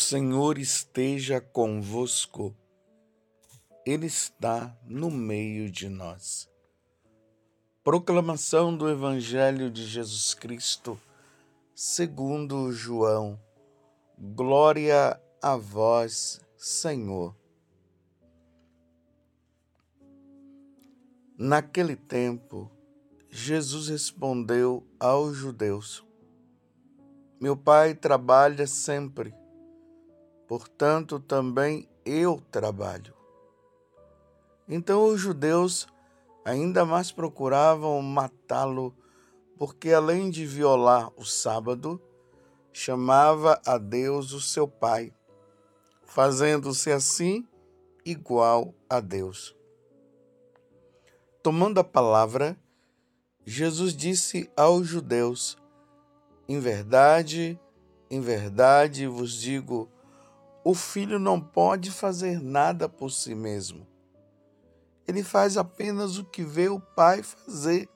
Senhor esteja convosco, Ele está no meio de nós. Proclamação do Evangelho de Jesus Cristo, segundo João. Glória a vós, Senhor. Naquele tempo, Jesus respondeu aos judeus: Meu pai trabalha sempre portanto também eu trabalho. Então os judeus ainda mais procuravam matá-lo, porque além de violar o sábado, chamava a Deus o seu Pai, fazendo-se assim igual a Deus. Tomando a palavra, Jesus disse aos judeus: Em verdade, em verdade vos digo, o filho não pode fazer nada por si mesmo. Ele faz apenas o que vê o pai fazer.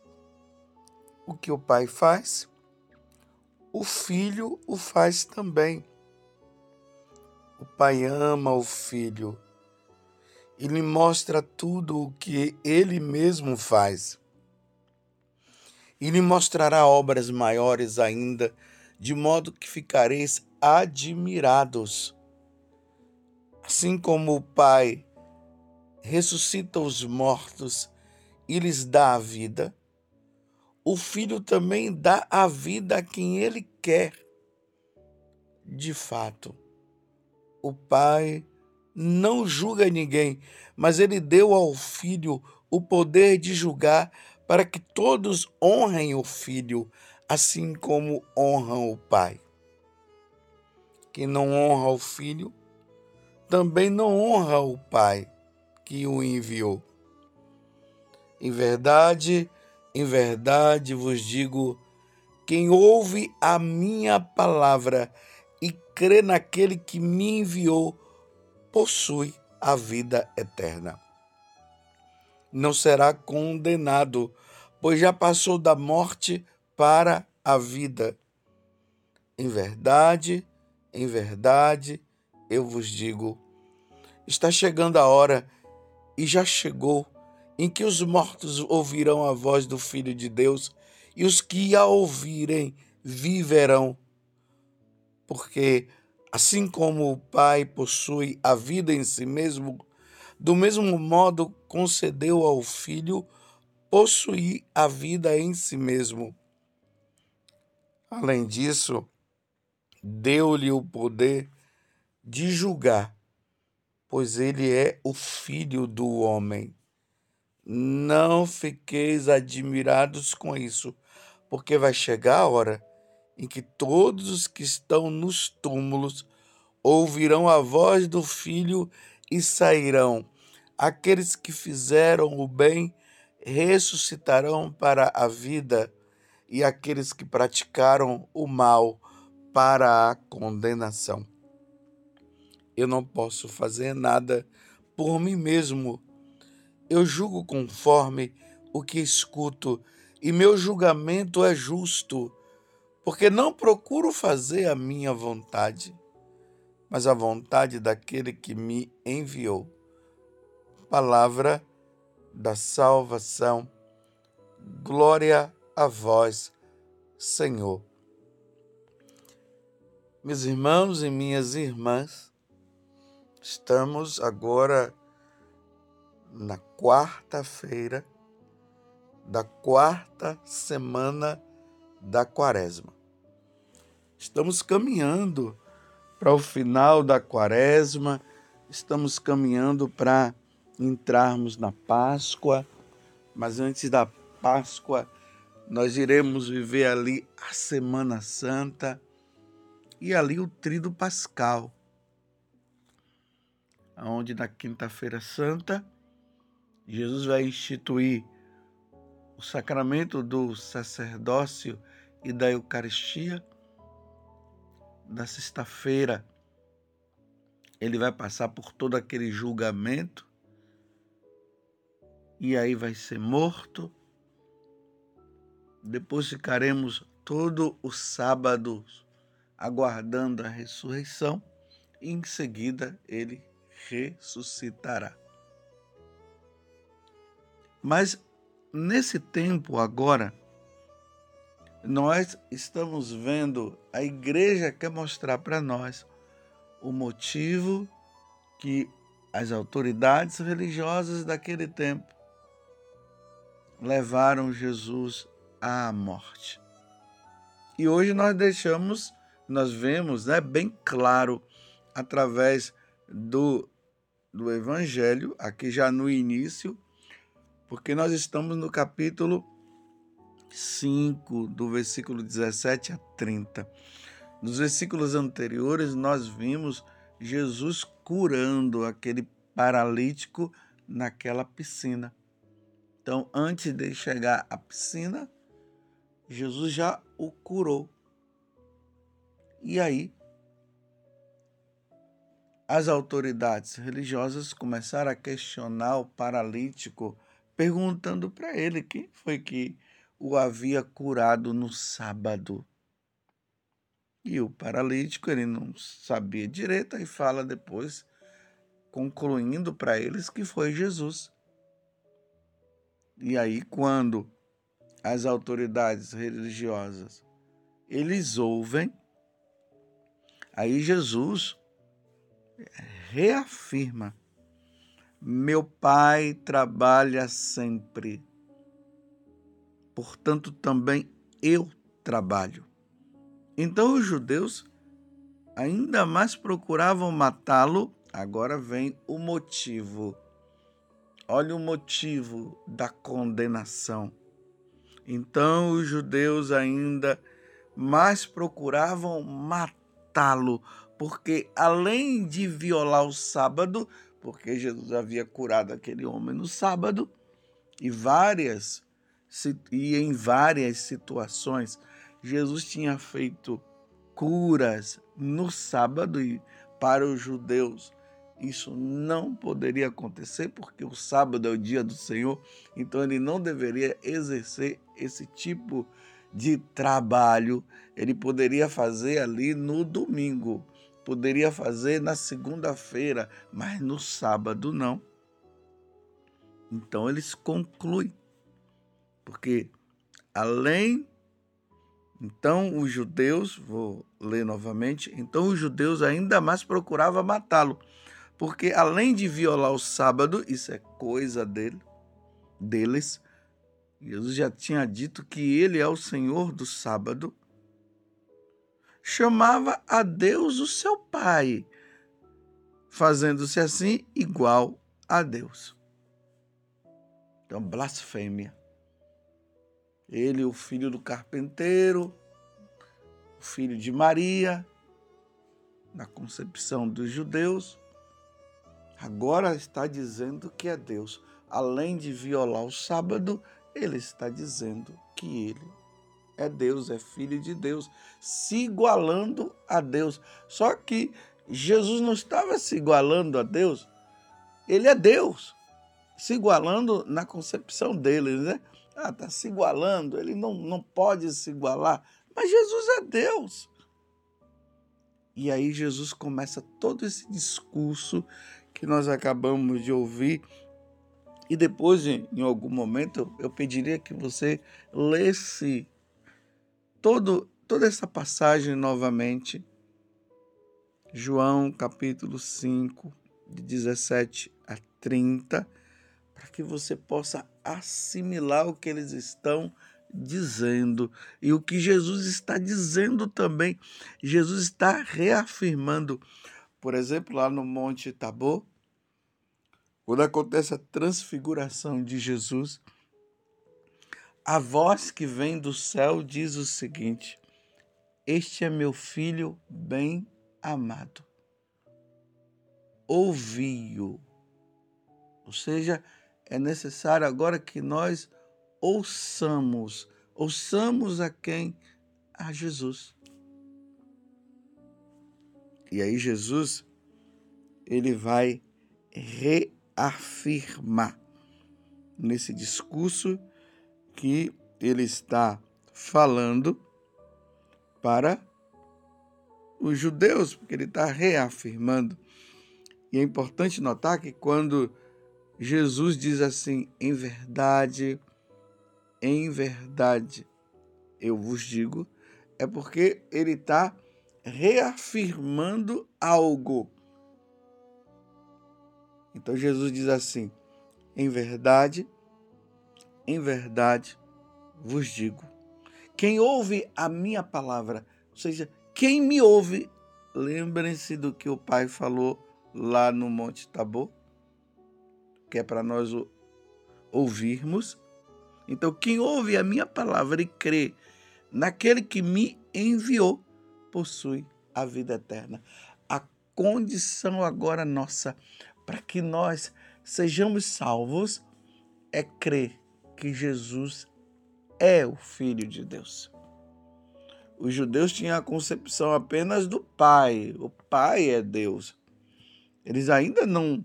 O que o pai faz, o filho o faz também. O pai ama o filho e lhe mostra tudo o que ele mesmo faz. E lhe mostrará obras maiores ainda, de modo que ficareis admirados. Assim como o Pai ressuscita os mortos e lhes dá a vida, o Filho também dá a vida a quem ele quer. De fato, o Pai não julga ninguém, mas ele deu ao Filho o poder de julgar para que todos honrem o Filho, assim como honram o Pai. Quem não honra o Filho, também não honra o Pai que o enviou. Em verdade, em verdade vos digo: quem ouve a minha palavra e crê naquele que me enviou, possui a vida eterna. Não será condenado, pois já passou da morte para a vida. Em verdade, em verdade, eu vos digo: está chegando a hora, e já chegou, em que os mortos ouvirão a voz do Filho de Deus, e os que a ouvirem viverão. Porque, assim como o Pai possui a vida em si mesmo, do mesmo modo concedeu ao Filho possuir a vida em si mesmo. Além disso, deu-lhe o poder de julgar, pois ele é o filho do homem. Não fiqueis admirados com isso, porque vai chegar a hora em que todos os que estão nos túmulos ouvirão a voz do filho e sairão. Aqueles que fizeram o bem ressuscitarão para a vida, e aqueles que praticaram o mal para a condenação eu não posso fazer nada por mim mesmo. Eu julgo conforme o que escuto, e meu julgamento é justo, porque não procuro fazer a minha vontade, mas a vontade daquele que me enviou. Palavra da salvação. Glória a vós, Senhor. Meus irmãos e minhas irmãs, Estamos agora na quarta-feira da quarta semana da quaresma. Estamos caminhando para o final da quaresma, estamos caminhando para entrarmos na Páscoa, mas antes da Páscoa, nós iremos viver ali a Semana Santa e ali o Trido Pascal onde na quinta-feira santa Jesus vai instituir o sacramento do sacerdócio e da Eucaristia. Na sexta-feira, ele vai passar por todo aquele julgamento e aí vai ser morto. Depois ficaremos todo o sábado aguardando a ressurreição e em seguida ele ressuscitará. Mas nesse tempo agora, nós estamos vendo, a igreja quer mostrar para nós o motivo que as autoridades religiosas daquele tempo levaram Jesus à morte. E hoje nós deixamos, nós vemos, né, bem claro através do do evangelho, aqui já no início, porque nós estamos no capítulo 5, do versículo 17 a 30. Nos versículos anteriores, nós vimos Jesus curando aquele paralítico naquela piscina. Então, antes de chegar à piscina, Jesus já o curou. E aí, as autoridades religiosas começaram a questionar o paralítico, perguntando para ele quem foi que o havia curado no sábado. E o paralítico, ele não sabia direito, e fala depois, concluindo para eles que foi Jesus. E aí, quando as autoridades religiosas eles ouvem, aí Jesus reafirma: Meu Pai trabalha sempre, portanto também eu trabalho. Então os judeus ainda mais procuravam matá-lo, agora vem o motivo. Olha o motivo da condenação. Então os judeus ainda mais procuravam matá-lo, porque além de violar o sábado, porque Jesus havia curado aquele homem no sábado, e várias e em várias situações Jesus tinha feito curas no sábado e para os judeus isso não poderia acontecer porque o sábado é o dia do Senhor, então ele não deveria exercer esse tipo de trabalho, ele poderia fazer ali no domingo poderia fazer na segunda-feira, mas no sábado não. Então eles concluem, porque além, então os judeus, vou ler novamente, então os judeus ainda mais procuravam matá-lo, porque além de violar o sábado, isso é coisa dele, deles, Jesus já tinha dito que ele é o Senhor do sábado, chamava a Deus o seu Pai, fazendo-se assim igual a Deus. Então, blasfêmia. Ele, o filho do carpinteiro, o filho de Maria, na concepção dos judeus, agora está dizendo que é Deus. Além de violar o sábado, ele está dizendo que ele é Deus, é filho de Deus, se igualando a Deus. Só que Jesus não estava se igualando a Deus, ele é Deus, se igualando na concepção dele, né? Ah, está se igualando, ele não, não pode se igualar, mas Jesus é Deus. E aí Jesus começa todo esse discurso que nós acabamos de ouvir. E depois, em, algum momento, eu pediria que você lesse todo, toda essa passagem novamente. João capítulo 5, de 17 a 30, para que você possa assimilar o que eles estão dizendo e o que Jesus está dizendo também. Jesus está reafirmando, por exemplo, lá no Monte Tabor, quando acontece a transfiguração de Jesus, a voz que vem do céu diz o seguinte: Este é meu filho bem amado. Ouvi-o. Ou seja, é necessário agora que nós ouçamos, ouçamos a quem? A Jesus. E aí Jesus ele vai reafirmar nesse discurso que ele está falando para os judeus, porque ele está reafirmando. E é importante notar que quando Jesus diz assim, em verdade, em verdade, eu vos digo, é porque ele está reafirmando algo. Então Jesus diz assim: em verdade, em verdade vos digo. Quem ouve a minha palavra, ou seja, quem me ouve, lembrem-se do que o Pai falou lá no Monte Tabor, que é para nós ouvirmos. Então, quem ouve a minha palavra e crê naquele que me enviou, possui a vida eterna. A condição agora nossa para que nós sejamos salvos é crer que Jesus é o Filho de Deus. Os judeus tinham a concepção apenas do Pai, o Pai é Deus. Eles ainda não,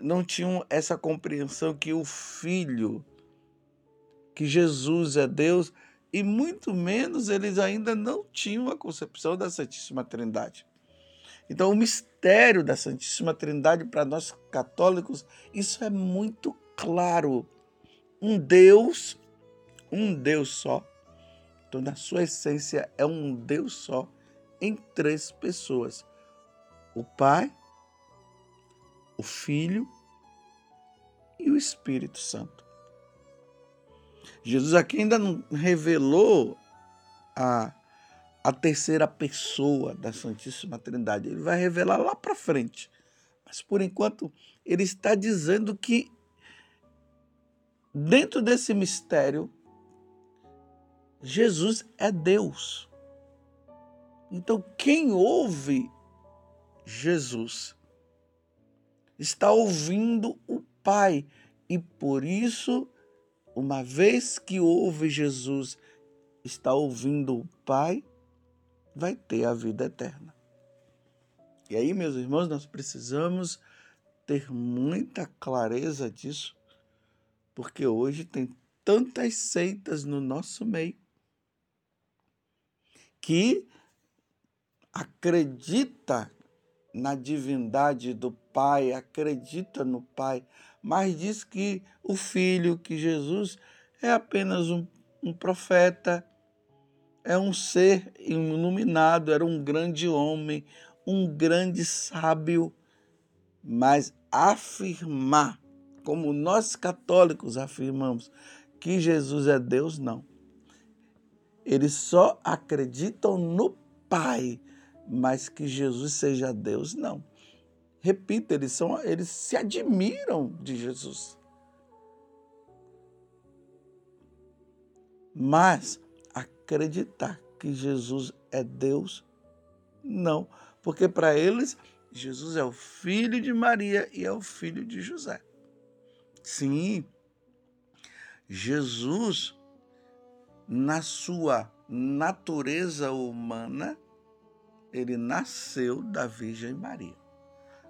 não tinham essa compreensão que o Filho, que Jesus é Deus, e muito menos eles ainda não tinham a concepção da Santíssima Trindade. Então, o mistério da Santíssima Trindade para nós católicos, isso é muito claro. Um Deus, um Deus só. Então, na sua essência, é um Deus só em três pessoas: o Pai, o Filho e o Espírito Santo. Jesus aqui ainda não revelou a, a terceira pessoa da Santíssima Trindade. Ele vai revelar lá para frente. Mas por enquanto, ele está dizendo que dentro desse mistério, Jesus é Deus. Então, quem ouve Jesus está ouvindo o Pai e por isso uma vez que ouve Jesus, está ouvindo o Pai, vai ter a vida eterna. E aí, meus irmãos, nós precisamos ter muita clareza disso, porque hoje tem tantas seitas no nosso meio que acredita na divindade do Pai, acredita no Pai, mas diz que o Filho, que Jesus, é apenas um, um profeta, é um ser iluminado, era um grande homem, um grande sábio, mas afirmar, como nós católicos afirmamos, que Jesus é Deus, não. Eles só acreditam no Pai mas que Jesus seja Deus, não. Repito, eles, são, eles se admiram de Jesus. Mas acreditar que Jesus é Deus, não. Porque para eles, Jesus é o filho de Maria e é o filho de José. Sim, Jesus, na sua natureza humana, ele nasceu da Virgem Maria.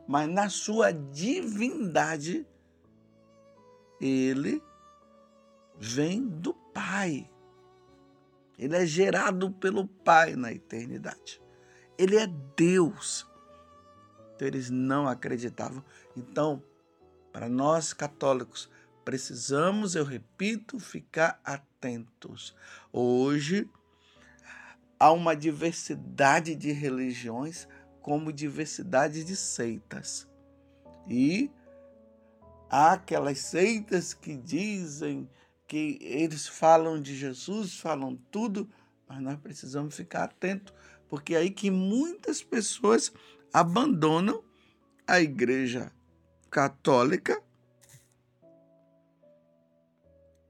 Mas na sua divindade, ele vem do Pai. Ele é gerado pelo Pai na eternidade. Ele é Deus. Então eles não acreditavam. Então, para nós católicos, precisamos, eu repito, ficar atentos. Hoje, há uma diversidade de religiões, como diversidade de seitas. E há aquelas seitas que dizem que eles falam de Jesus, falam tudo, mas nós precisamos ficar atentos, porque é aí que muitas pessoas abandonam a igreja católica,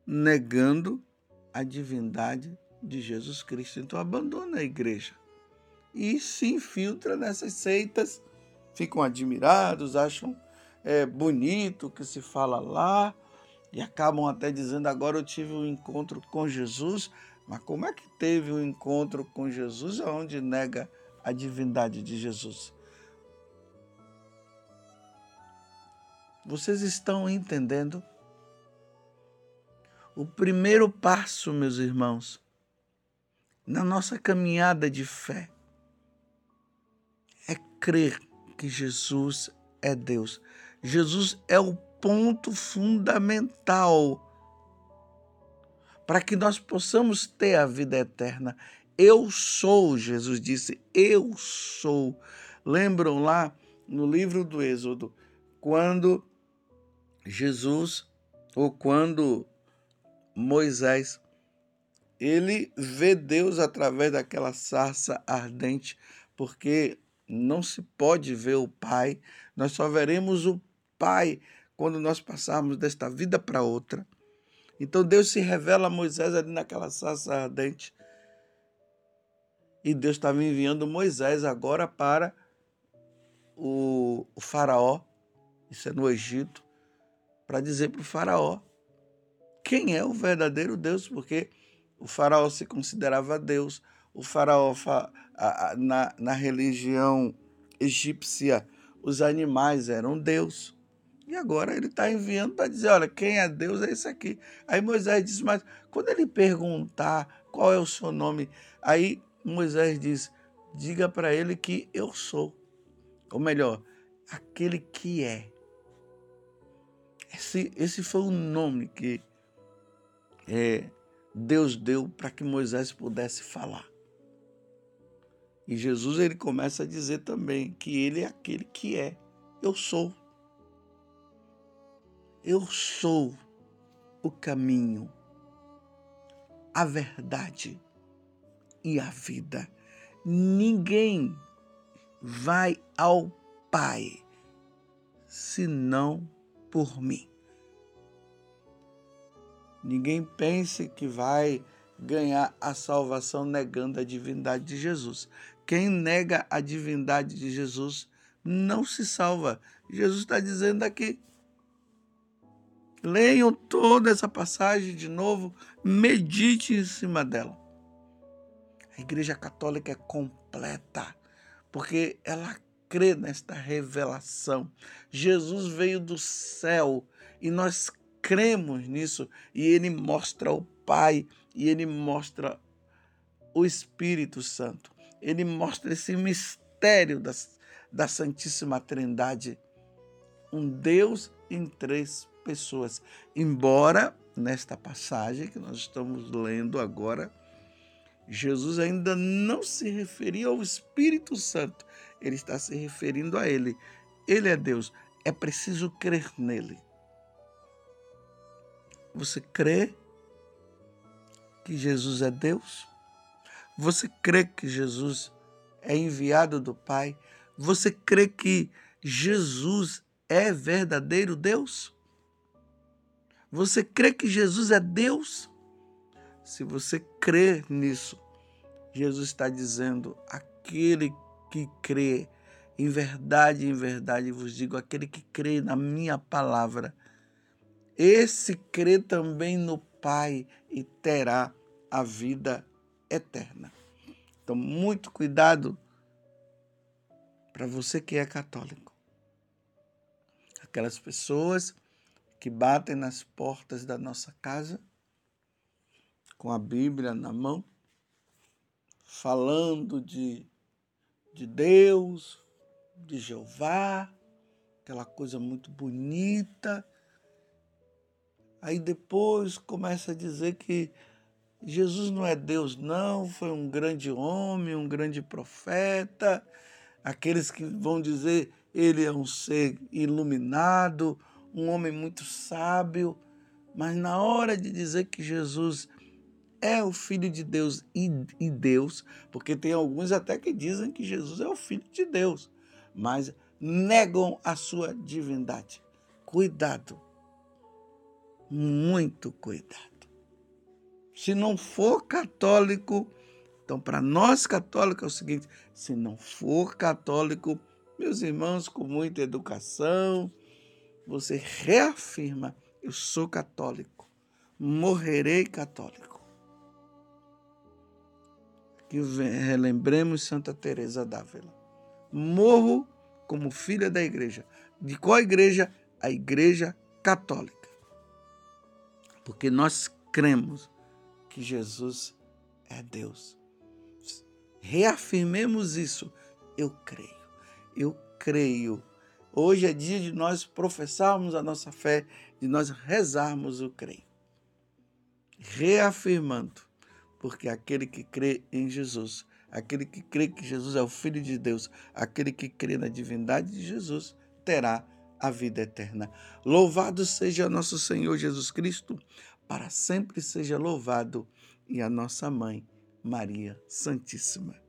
negando a divindade de Jesus Cristo. Então abandona a igreja e se infiltra nessas seitas, ficam admirados, acham é, bonito o que se fala lá e acabam até dizendo: agora eu tive um encontro com Jesus. Mas como é que teve um encontro com Jesus onde nega a divindade de Jesus? Vocês estão entendendo? O primeiro passo, meus irmãos, na nossa caminhada de fé crer que Jesus é Deus. Jesus é o ponto fundamental para que nós possamos ter a vida eterna. Eu sou, Jesus disse, eu sou. Lembram lá no livro do Êxodo, quando Jesus, ou quando Moisés, ele vê Deus através daquela sarça ardente, porque não se pode ver o Pai, nós só veremos o Pai quando nós passarmos desta vida para outra. Então Deus se revela a Moisés ali naquela sarça ardente. E Deus estava enviando Moisés agora para o, Faraó, isso é no Egito, para dizer para o Faraó quem é o verdadeiro Deus, porque o Faraó se considerava Deus. O Faraó, na, na religião egípcia, os animais eram Deus. E agora ele está enviando para dizer: olha, quem é Deus é esse aqui. Aí Moisés diz: mas quando ele perguntar qual é o seu nome, aí Moisés diz: diga para ele que eu sou. Ou melhor, aquele que é. Esse, esse foi o nome que é, Deus deu para que Moisés pudesse falar. E Jesus ele começa a dizer também que ele é aquele que é. Eu sou. Eu sou o caminho, a verdade e a vida. Ninguém vai ao Pai senão por mim. Ninguém pense que vai ganhar a salvação negando a divindade de Jesus. Quem nega a divindade de Jesus não se salva. Jesus está dizendo aqui Leiam toda essa passagem de novo, medite em cima dela. A Igreja Católica é completa, porque ela crê nesta revelação. Jesus veio do céu e nós cremos nisso, e ele mostra o Pai e ele mostra o Espírito Santo. Ele mostra esse mistério das, da Santíssima Trindade. Um Deus em três pessoas. Embora nesta passagem que nós estamos lendo agora, Jesus ainda não se referia ao Espírito Santo, ele está se referindo a ele. Ele é Deus, é preciso crer nele. Você crê que Jesus é Deus? Você crê que Jesus é enviado do Pai? Você crê que Jesus é verdadeiro Deus? Você crê que Jesus é Deus? Se você crê nisso, Jesus está dizendo: aquele que crê, em verdade, em verdade vos digo, aquele que crê na minha palavra, esse crê também no Pai e terá a vida eterna. Então, muito cuidado para você que é católico. Aquelas pessoas que batem nas portas da nossa casa com a Bíblia na mão, falando de, de Deus, de Jeová, aquela coisa muito bonita. Aí depois começa a dizer que Jesus não é Deus, não, foi um grande homem, um grande profeta. Aqueles que vão dizer ele é um ser iluminado, um homem muito sábio, mas na hora de dizer que Jesus é o Filho de Deus e, e, Deus, porque tem alguns até que dizem que Jesus é o Filho de Deus, mas negam a sua divindade. Cuidado, muito cuidado. Se não for católico, então para nós católicos é o seguinte: se não for católico, meus irmãos, com muita educação, você reafirma: eu sou católico, morrerei católico. Que relembremos Santa Teresa d'Ávila. Morro como filha da igreja. De qual igreja? A igreja católica. Porque nós cremos que Jesus é Deus. Reafirmemos isso. Eu creio. eu creio. Hoje é dia de nós professarmos a nossa fé, de nós rezarmos o creio. Reafirmando, porque aquele que crê em Jesus, aquele que crê que Jesus é o Filho de Deus, aquele que crê na divindade de Jesus, terá a vida eterna. Louvado seja nosso Senhor Jesus Cristo, para sempre seja louvado, e a nossa mãe, Maria Santíssima.